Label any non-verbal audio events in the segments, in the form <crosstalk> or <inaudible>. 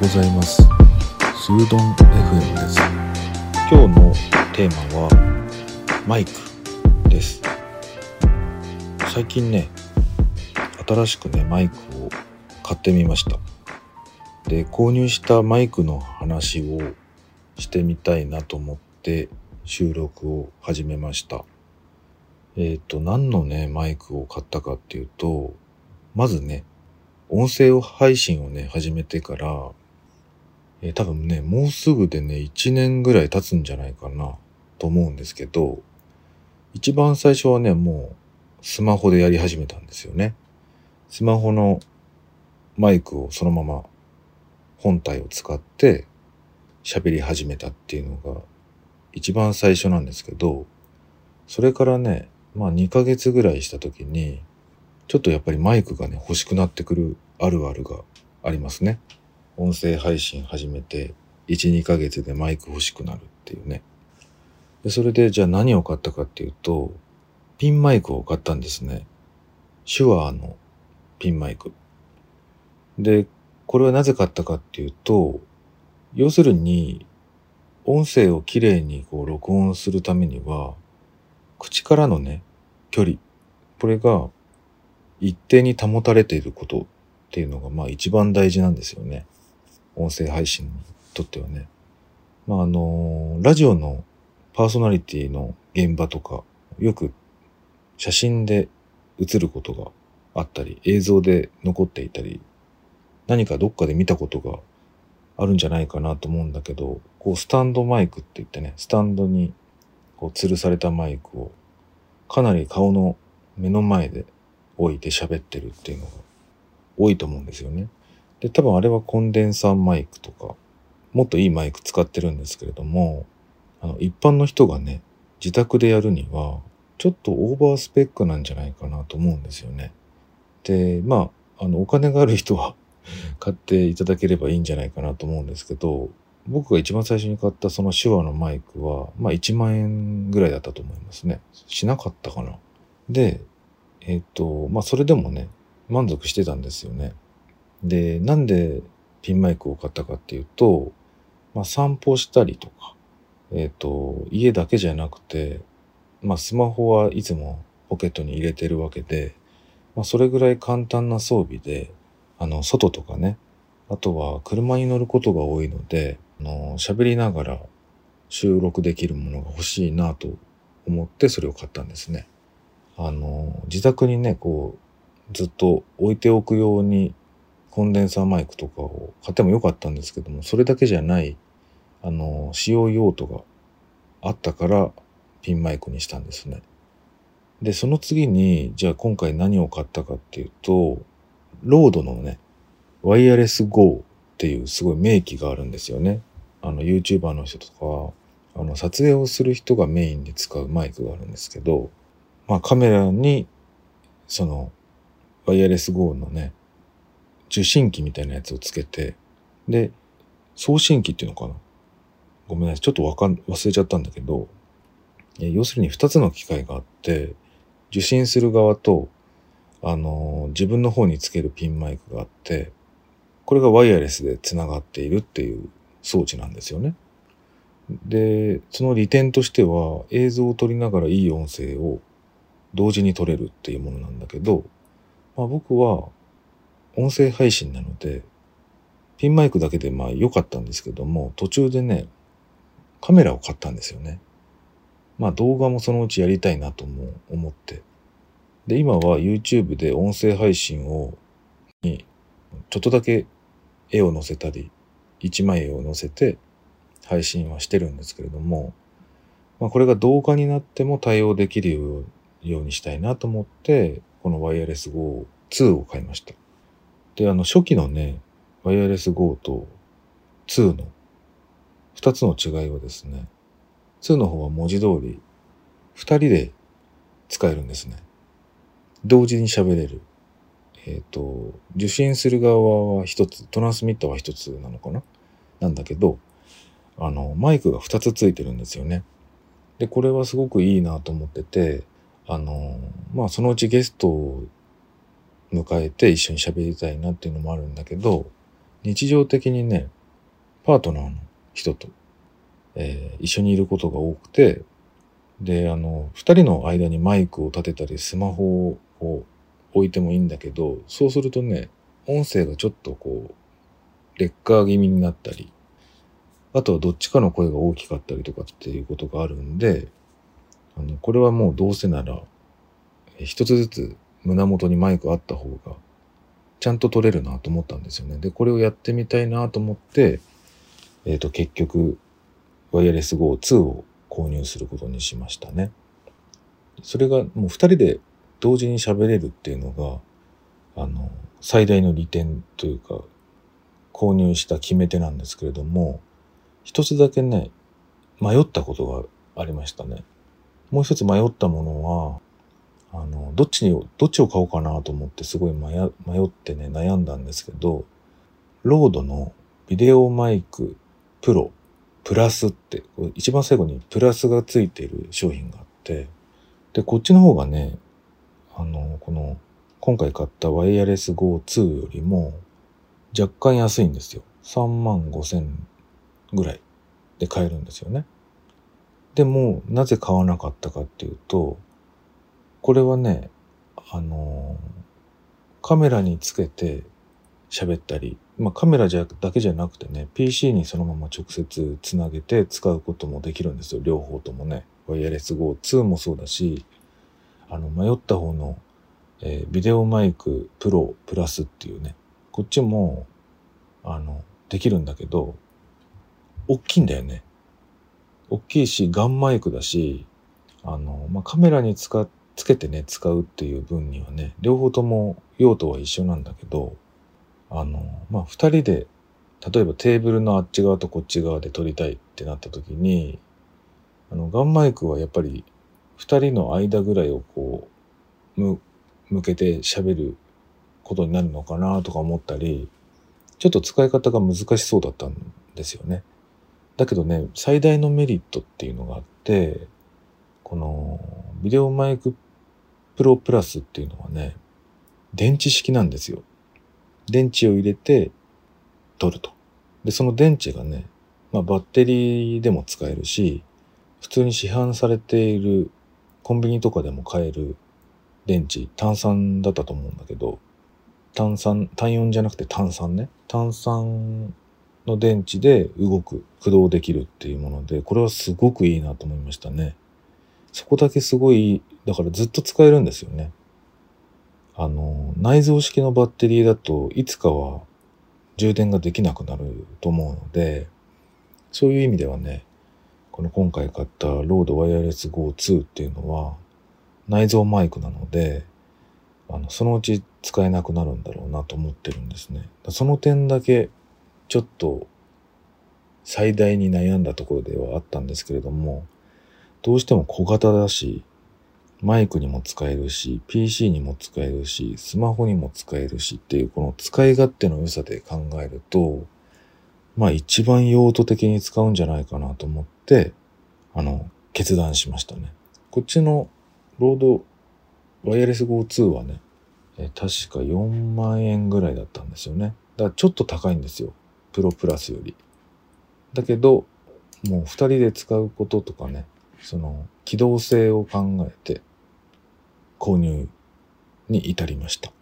ございます。スードン FM です。今日のテーマはマイクです。最近ね新しくねマイクを買ってみました。で購入したマイクの話をしてみたいなと思って収録を始めました。えっ、ー、と何のねマイクを買ったかっていうとまずね音声配信をね、始めてから、えー、多分ね、もうすぐでね、1年ぐらい経つんじゃないかな、と思うんですけど、一番最初はね、もう、スマホでやり始めたんですよね。スマホのマイクをそのまま本体を使って喋り始めたっていうのが一番最初なんですけど、それからね、まあ2ヶ月ぐらいした時に、ちょっとやっぱりマイクがね、欲しくなってくるあるあるがありますね。音声配信始めて、1、2ヶ月でマイク欲しくなるっていうね。で、それでじゃあ何を買ったかっていうと、ピンマイクを買ったんですね。手話のピンマイク。で、これはなぜ買ったかっていうと、要するに、音声をきれいにこう録音するためには、口からのね、距離、これが一定に保たれていることっていうのが、まあ一番大事なんですよね。音声配信にとってはね。まああの、ラジオのパーソナリティの現場とか、よく写真で映ることがあったり、映像で残っていたり、何かどっかで見たことがあるんじゃないかなと思うんだけど、こうスタンドマイクって言ってね、スタンドにこう吊るされたマイクをかなり顔の目の前で置いて喋ってるっていうのが多いと思うんですよね。で、多分あれはコンデンサーマイクとか、もっといいマイク使ってるんですけれども、あの、一般の人がね、自宅でやるには、ちょっとオーバースペックなんじゃないかなと思うんですよね。で、まあ、あの、お金がある人は <laughs> 買っていただければいいんじゃないかなと思うんですけど、僕が一番最初に買ったその手話のマイクは、まあ1万円ぐらいだったと思いますね。しなかったかな。で、えっ、と、まあ、それでもね、満足してたんですよね。で、なんでピンマイクを買ったかっていうと、まあ、散歩したりとか、えっ、と、家だけじゃなくて、まあ、スマホはいつもポケットに入れてるわけで、まあ、それぐらい簡単な装備で、あの、外とかね、あとは車に乗ることが多いので、あの、喋りながら収録できるものが欲しいなと思ってそれを買ったんですね。あの、自宅にね、こう、ずっと置いておくようにコンデンサーマイクとかを買ってもよかったんですけども、それだけじゃない、あの、使用用途があったからピンマイクにしたんですね。で、その次に、じゃあ今回何を買ったかっていうと、ロードのね、ワイヤレス GO っていうすごい名機があるんですよね。あの、YouTuber の人とか、あの、撮影をする人がメインで使うマイクがあるんですけど、まあカメラに、その、ワイヤレス GO のね、受信機みたいなやつをつけて、で、送信機っていうのかな？ごめんなさい。ちょっとわかん、忘れちゃったんだけど、要するに二つの機械があって、受信する側と、あの自分の方につけるピンマイクがあって、これがワイヤレスで繋がっているっていう装置なんですよね。で、その利点としては映像を撮りながらいい音声を同時に撮れるっていうものなんだけど、まあ、僕は音声配信なので、ピンマイクだけでまあ良かったんですけども、途中でね、カメラを買ったんですよね。まあ動画もそのうちやりたいなとも思って。で、今は YouTube で音声配信を、に、ちょっとだけ絵を載せたり、一枚絵を載せて配信はしてるんですけれども、まあこれが動画になっても対応できるようにしたいなと思って、このワイヤレス GO2 を買いました。で、あの、初期のね、ワイヤレス GO と2の2つの違いはですね、2の方は文字通り2人で使えるんですね。同時に喋れる。えっ、ー、と、受信する側は一つ、トランスミッターは一つなのかな？なんだけど、あの、マイクが2つついてるんですよね。で、これはすごくいいなと思ってて、あの、まあそのうちゲスト迎えて一緒に喋りたいなっていうのもあるんだけど、日常的にね、パートナーの人と、えー、一緒にいることが多くて、で、あの、二人の間にマイクを立てたり、スマホを置いてもいいんだけど、そうするとね、音声がちょっとこう、劣化気味になったり、あとはどっちかの声が大きかったりとかっていうことがあるんで、あの、これはもうどうせなら、一つずつ胸元にマイクあった方が、ちゃんと撮れるなと思ったんですよね。で、これをやってみたいなと思って、えっ、ー、と、結局、ワイヤレス GO2 を購入することにしましたね。それがもう二人で同時に喋れるっていうのが、あの、最大の利点というか、購入した決め手なんですけれども、一つだけね、迷ったことがありましたね。もう一つ迷ったものは、あの、どっちに、どっちを買おうかなと思ってすごい迷ってね、悩んだんですけど、ロードのビデオマイクプロプラスって、一番最後にプラスがついている商品があって、で、こっちの方がね、あの、この、今回買ったワイヤレス GO2 よりも若干安いんですよ。3万5千ぐらいで買えるんですよね。でも、なぜ買わなかったかっていうと、これはね、あの、カメラにつけて喋ったり、まあカメラじゃだけじゃなくてね、PC にそのまま直接つなげて使うこともできるんですよ。両方ともね。ワイヤレス GO2 もそうだし、あの、迷った方の、えー、ビデオマイクプロプラスっていうね、こっちも、あの、できるんだけど、大きいんだよね。大きいし、ガンマイクだし、あの、まあ、カメラに使っつけてね、使うっていう分にはね、両方とも用途は一緒なんだけど、あの、まあ、二人で、例えばテーブルのあっち側とこっち側で撮りたいってなった時に、あの、ガンマイクはやっぱり二人の間ぐらいをこう、む、向けて喋ることになるのかなとか思ったり、ちょっと使い方が難しそうだったんですよね。だけどね、最大のメリットっていうのがあって、このビデオマイクプロプラスっていうのはね、電池式なんですよ。電池を入れて撮ると。で、その電池がね、まあバッテリーでも使えるし、普通に市販されているコンビニとかでも買える電池、炭酸だったと思うんだけど、炭酸、単4じゃなくて炭酸ね。炭酸の電池で動く、駆動できるっていうもので、これはすごくいいなと思いましたね。そこだけすごい、だからずっと使えるんですよね。あの、内蔵式のバッテリーだといつかは充電ができなくなると思うので、そういう意味ではね、この今回買ったロードワイヤレス GO2 っていうのは内蔵マイクなので、あの、そのうち使えなくなるんだろうなと思ってるんですね。その点だけちょっと最大に悩んだところではあったんですけれども、どうしても小型だし、マイクにも使えるし、PC にも使えるし、スマホにも使えるしっていうこの使い勝手の良さで考えると、まあ一番用途的に使うんじゃないかなと思って、あの、決断しましたね。こっちのロードワイヤレス GO2 はね、え確か4万円ぐらいだったんですよね。だからちょっと高いんですよ。プロプラスより。だけど、もう二人で使うこととかね、その機動性を考えて、購入に至りました。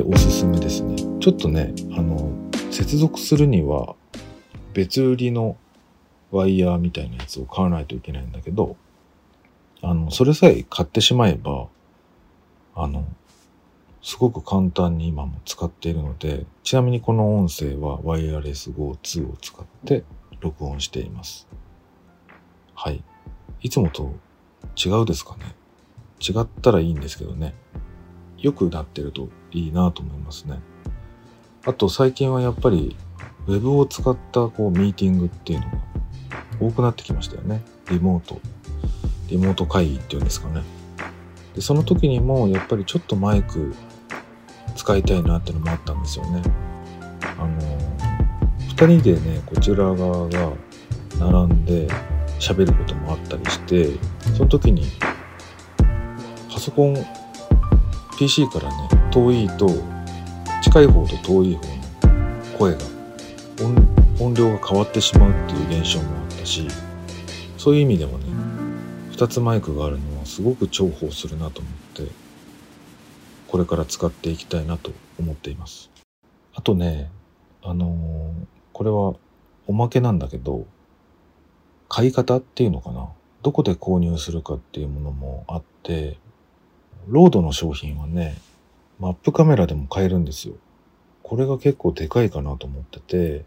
なのでおすすめですね。ちょっとね、あの、接続するには別売りのワイヤーみたいなやつを買わないといけないんだけど、あの、それさえ買ってしまえば、あの、すごく簡単に今も使っているので、ちなみにこの音声はワイヤレス GO2 を使って録音しています。はい。いつもと違うですかね。違ったらいいんですけどね。良くなってるといいなと思いますね。あと最近はやっぱり Web を使ったこうミーティングっていうのが多くなってきましたよね。リモート。リモート会議っていうんですかね。でその時にもやっぱりちょっとマイク使いたいなっていうのもあったんですよね。あの2人でねこちら側が並んで喋ることもあったりしてその時にパソコン PC からね遠いと近い方と遠い方の声が音量が変わってしまうっていう現象もあったしそういう意味でもね2つマイクがあるのはすごく重宝するなと思ってこれから使っていきたいなと思っています。あとねあのー、これはおまけなんだけど買い方っていうのかな。どこで購入するかっていうものもあってロードの商品はねマップカメラでも買えるんですよ。これが結構でかいかなと思ってて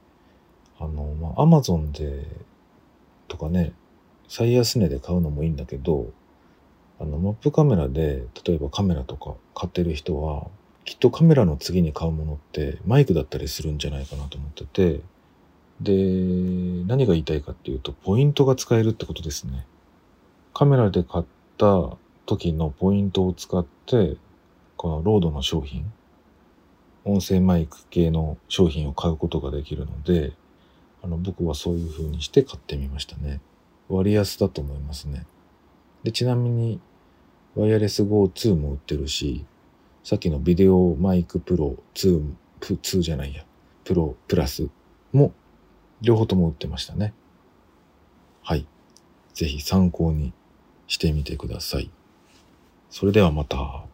あのまあアマゾンでとかね最安値で買うのもいいんだけどあのマップカメラで例えばカメラとか買ってる人はきっとカメラの次に買うものってマイクだったりするんじゃないかなと思っててで何が言いたいかっていうとポイントが使えるってことですね。カメラで買った時のポイントを使ってこのロードの商品音声マイク系の商品を買うことができるのであの僕はそういう風にして買ってみましたね割安だと思いますねでちなみにワイヤレス GO2 も売ってるしさっきのビデオマイクプロ2、2じゃないや、プロプラスも両方とも売ってましたね。はい。ぜひ参考にしてみてください。それではまた。